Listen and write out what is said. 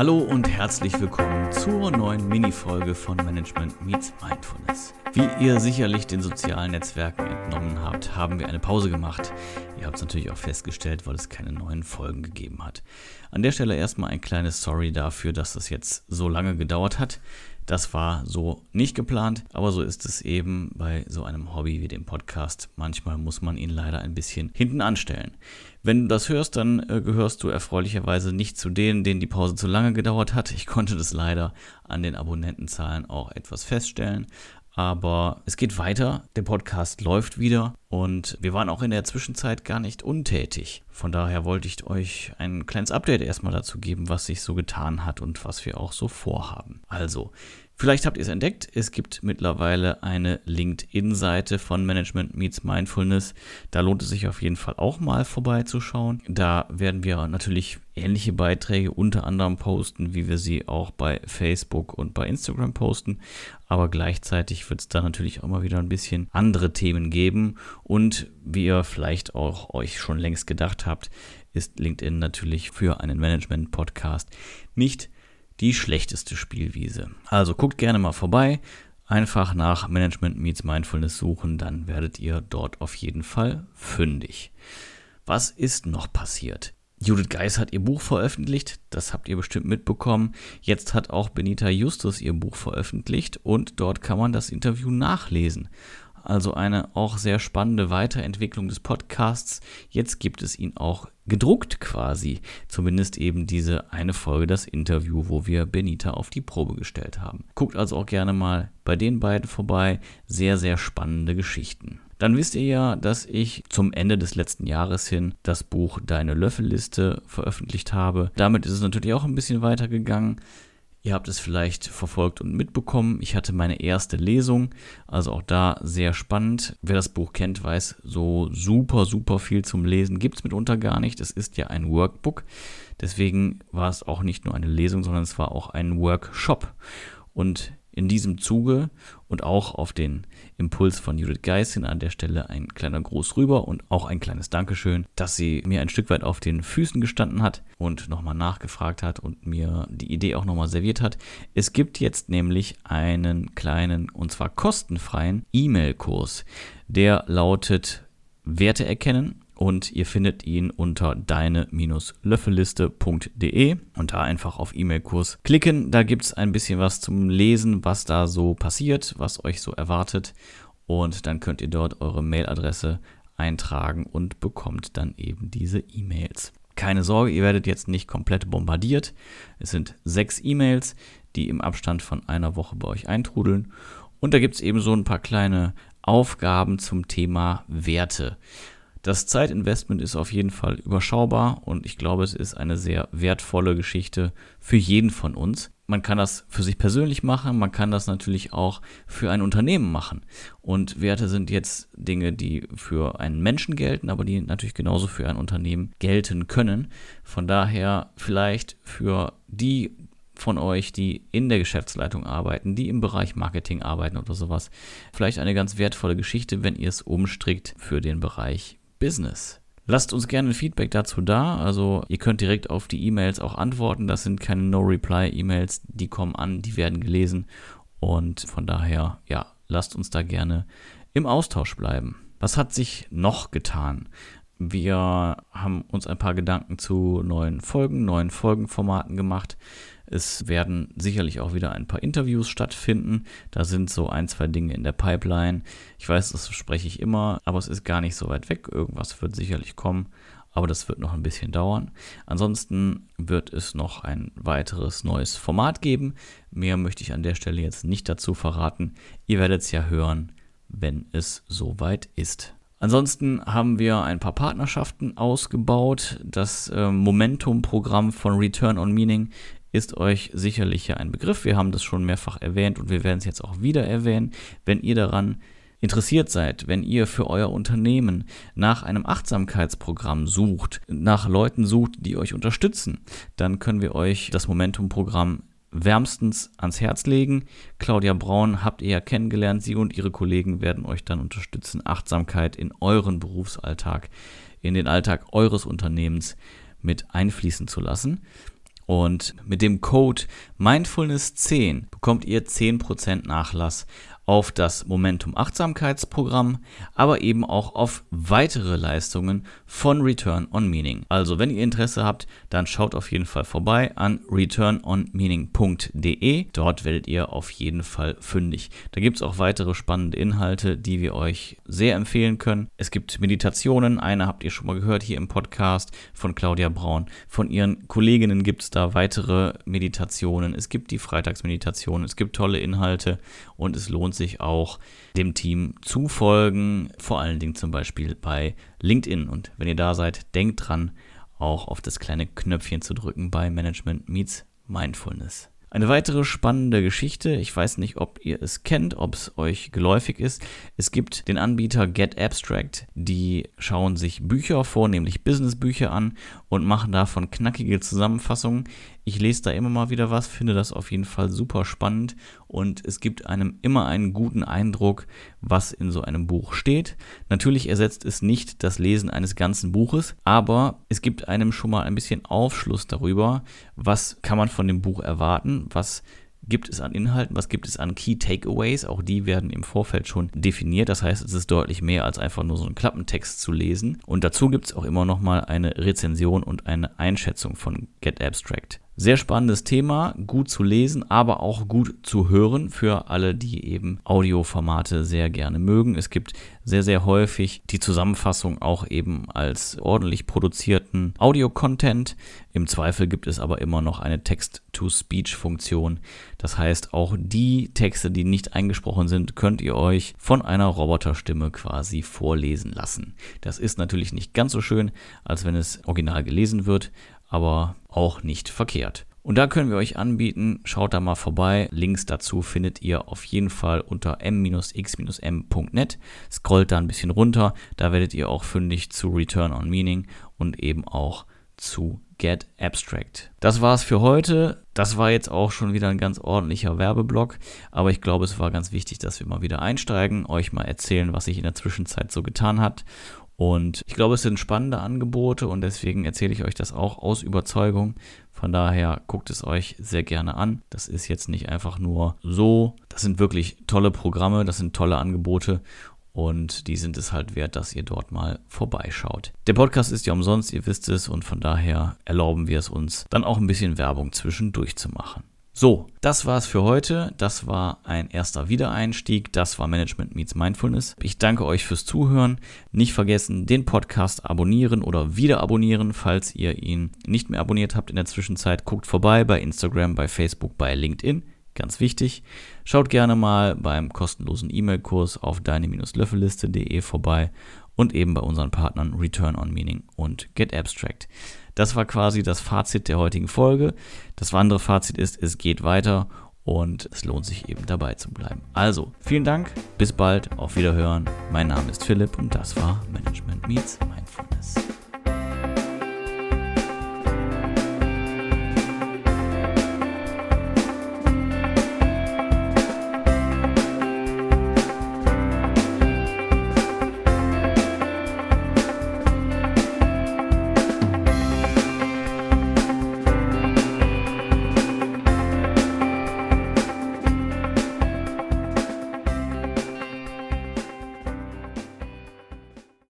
Hallo und herzlich willkommen zur neuen Minifolge von Management Meets Mindfulness. Wie ihr sicherlich den sozialen Netzwerken entnommen habt, haben wir eine Pause gemacht. Ihr habt es natürlich auch festgestellt, weil es keine neuen Folgen gegeben hat. An der Stelle erstmal ein kleines Sorry dafür, dass das jetzt so lange gedauert hat. Das war so nicht geplant, aber so ist es eben bei so einem Hobby wie dem Podcast. Manchmal muss man ihn leider ein bisschen hinten anstellen. Wenn du das hörst, dann äh, gehörst du erfreulicherweise nicht zu denen, denen die Pause zu lange gedauert hat. Ich konnte das leider an den Abonnentenzahlen auch etwas feststellen. Aber es geht weiter, der Podcast läuft wieder und wir waren auch in der Zwischenzeit gar nicht untätig. Von daher wollte ich euch ein kleines Update erstmal dazu geben, was sich so getan hat und was wir auch so vorhaben. Also, Vielleicht habt ihr es entdeckt, es gibt mittlerweile eine LinkedIn-Seite von Management Meets Mindfulness. Da lohnt es sich auf jeden Fall auch mal vorbeizuschauen. Da werden wir natürlich ähnliche Beiträge unter anderem posten, wie wir sie auch bei Facebook und bei Instagram posten. Aber gleichzeitig wird es da natürlich auch mal wieder ein bisschen andere Themen geben. Und wie ihr vielleicht auch euch schon längst gedacht habt, ist LinkedIn natürlich für einen Management-Podcast nicht die schlechteste Spielwiese. Also guckt gerne mal vorbei, einfach nach Management Meets Mindfulness suchen, dann werdet ihr dort auf jeden Fall fündig. Was ist noch passiert? Judith Geis hat ihr Buch veröffentlicht, das habt ihr bestimmt mitbekommen. Jetzt hat auch Benita Justus ihr Buch veröffentlicht und dort kann man das Interview nachlesen. Also eine auch sehr spannende Weiterentwicklung des Podcasts. Jetzt gibt es ihn auch gedruckt quasi. Zumindest eben diese eine Folge, das Interview, wo wir Benita auf die Probe gestellt haben. Guckt also auch gerne mal bei den beiden vorbei. Sehr, sehr spannende Geschichten. Dann wisst ihr ja, dass ich zum Ende des letzten Jahres hin das Buch Deine Löffelliste veröffentlicht habe. Damit ist es natürlich auch ein bisschen weitergegangen. Ihr habt es vielleicht verfolgt und mitbekommen. Ich hatte meine erste Lesung, also auch da sehr spannend. Wer das Buch kennt, weiß, so super, super viel zum Lesen gibt es mitunter gar nicht. Es ist ja ein Workbook. Deswegen war es auch nicht nur eine Lesung, sondern es war auch ein Workshop. Und in diesem Zuge und auch auf den Impuls von Judith Geisin an der Stelle ein kleiner Gruß rüber und auch ein kleines Dankeschön, dass sie mir ein Stück weit auf den Füßen gestanden hat und nochmal nachgefragt hat und mir die Idee auch nochmal serviert hat. Es gibt jetzt nämlich einen kleinen und zwar kostenfreien E-Mail-Kurs. Der lautet Werte erkennen und ihr findet ihn unter deine-löffelliste.de und da einfach auf E-Mail-Kurs klicken. Da gibt es ein bisschen was zum Lesen, was da so passiert, was euch so erwartet und dann könnt ihr dort eure Mailadresse eintragen und bekommt dann eben diese E-Mails. Keine Sorge, ihr werdet jetzt nicht komplett bombardiert. Es sind sechs E-Mails, die im Abstand von einer Woche bei euch eintrudeln. Und da gibt es eben so ein paar kleine Aufgaben zum Thema Werte. Das Zeitinvestment ist auf jeden Fall überschaubar und ich glaube, es ist eine sehr wertvolle Geschichte für jeden von uns. Man kann das für sich persönlich machen, man kann das natürlich auch für ein Unternehmen machen. Und Werte sind jetzt Dinge, die für einen Menschen gelten, aber die natürlich genauso für ein Unternehmen gelten können. Von daher vielleicht für die von euch, die in der Geschäftsleitung arbeiten, die im Bereich Marketing arbeiten oder sowas, vielleicht eine ganz wertvolle Geschichte, wenn ihr es umstrickt für den Bereich Business. Lasst uns gerne ein Feedback dazu da. Also ihr könnt direkt auf die E-Mails auch antworten. Das sind keine No-Reply-E-Mails. Die kommen an, die werden gelesen. Und von daher, ja, lasst uns da gerne im Austausch bleiben. Was hat sich noch getan? Wir haben uns ein paar Gedanken zu neuen Folgen, neuen Folgenformaten gemacht. Es werden sicherlich auch wieder ein paar Interviews stattfinden. Da sind so ein, zwei Dinge in der Pipeline. Ich weiß, das spreche ich immer, aber es ist gar nicht so weit weg. Irgendwas wird sicherlich kommen, aber das wird noch ein bisschen dauern. Ansonsten wird es noch ein weiteres neues Format geben. Mehr möchte ich an der Stelle jetzt nicht dazu verraten. Ihr werdet es ja hören, wenn es soweit ist. Ansonsten haben wir ein paar Partnerschaften ausgebaut. Das äh, Momentum-Programm von Return on Meaning ist euch sicherlich ja ein Begriff. Wir haben das schon mehrfach erwähnt und wir werden es jetzt auch wieder erwähnen. Wenn ihr daran interessiert seid, wenn ihr für euer Unternehmen nach einem Achtsamkeitsprogramm sucht, nach Leuten sucht, die euch unterstützen, dann können wir euch das Momentum-Programm wärmstens ans Herz legen. Claudia Braun habt ihr ja kennengelernt. Sie und ihre Kollegen werden euch dann unterstützen, Achtsamkeit in euren Berufsalltag, in den Alltag eures Unternehmens mit einfließen zu lassen. Und mit dem Code Mindfulness10 bekommt ihr 10% Nachlass auf das Momentum Achtsamkeitsprogramm, aber eben auch auf weitere Leistungen von Return on Meaning. Also wenn ihr Interesse habt, dann schaut auf jeden Fall vorbei an returnonmeaning.de. Dort werdet ihr auf jeden Fall fündig. Da gibt es auch weitere spannende Inhalte, die wir euch sehr empfehlen können. Es gibt Meditationen, eine habt ihr schon mal gehört hier im Podcast von Claudia Braun. Von ihren Kolleginnen gibt es da weitere Meditationen. Es gibt die Freitagsmeditation, es gibt tolle Inhalte und es lohnt sich auch, dem Team zu folgen, vor allen Dingen zum Beispiel bei LinkedIn. Und wenn ihr da seid, denkt dran, auch auf das kleine Knöpfchen zu drücken bei Management Meets Mindfulness. Eine weitere spannende Geschichte, ich weiß nicht, ob ihr es kennt, ob es euch geläufig ist. Es gibt den Anbieter Get Abstract, die schauen sich Bücher, vornehmlich Businessbücher an und machen davon knackige Zusammenfassungen. Ich lese da immer mal wieder was, finde das auf jeden Fall super spannend und es gibt einem immer einen guten Eindruck, was in so einem Buch steht. Natürlich ersetzt es nicht das Lesen eines ganzen Buches, aber es gibt einem schon mal ein bisschen Aufschluss darüber, was kann man von dem Buch erwarten, was gibt es an Inhalten, was gibt es an Key Takeaways, auch die werden im Vorfeld schon definiert. Das heißt, es ist deutlich mehr als einfach nur so einen Klappentext zu lesen. Und dazu gibt es auch immer noch mal eine Rezension und eine Einschätzung von Get Abstract. Sehr spannendes Thema, gut zu lesen, aber auch gut zu hören für alle, die eben Audioformate sehr gerne mögen. Es gibt sehr, sehr häufig die Zusammenfassung auch eben als ordentlich produzierten Audio-Content. Im Zweifel gibt es aber immer noch eine Text-to-Speech-Funktion. Das heißt, auch die Texte, die nicht eingesprochen sind, könnt ihr euch von einer Roboterstimme quasi vorlesen lassen. Das ist natürlich nicht ganz so schön, als wenn es original gelesen wird, aber auch nicht verkehrt. Und da können wir euch anbieten, schaut da mal vorbei. Links dazu findet ihr auf jeden Fall unter m-x-m.net. Scrollt da ein bisschen runter, da werdet ihr auch fündig zu Return on Meaning und eben auch zu Get Abstract. Das war's für heute. Das war jetzt auch schon wieder ein ganz ordentlicher Werbeblock, aber ich glaube, es war ganz wichtig, dass wir mal wieder einsteigen, euch mal erzählen, was sich in der Zwischenzeit so getan hat und ich glaube, es sind spannende Angebote und deswegen erzähle ich euch das auch aus Überzeugung. Von daher guckt es euch sehr gerne an. Das ist jetzt nicht einfach nur so. Das sind wirklich tolle Programme, das sind tolle Angebote und die sind es halt wert, dass ihr dort mal vorbeischaut. Der Podcast ist ja umsonst, ihr wisst es, und von daher erlauben wir es uns, dann auch ein bisschen Werbung zwischendurch zu machen. So, das war's für heute. Das war ein erster Wiedereinstieg. Das war Management Meets Mindfulness. Ich danke euch fürs Zuhören. Nicht vergessen, den Podcast abonnieren oder wieder abonnieren, falls ihr ihn nicht mehr abonniert habt in der Zwischenzeit. Guckt vorbei bei Instagram, bei Facebook, bei LinkedIn. Ganz wichtig. Schaut gerne mal beim kostenlosen E-Mail-Kurs auf deine-löffelliste.de vorbei und eben bei unseren Partnern Return on Meaning und Get Abstract. Das war quasi das Fazit der heutigen Folge. Das andere Fazit ist, es geht weiter und es lohnt sich eben dabei zu bleiben. Also, vielen Dank, bis bald, auf Wiederhören. Mein Name ist Philipp und das war Management Meets.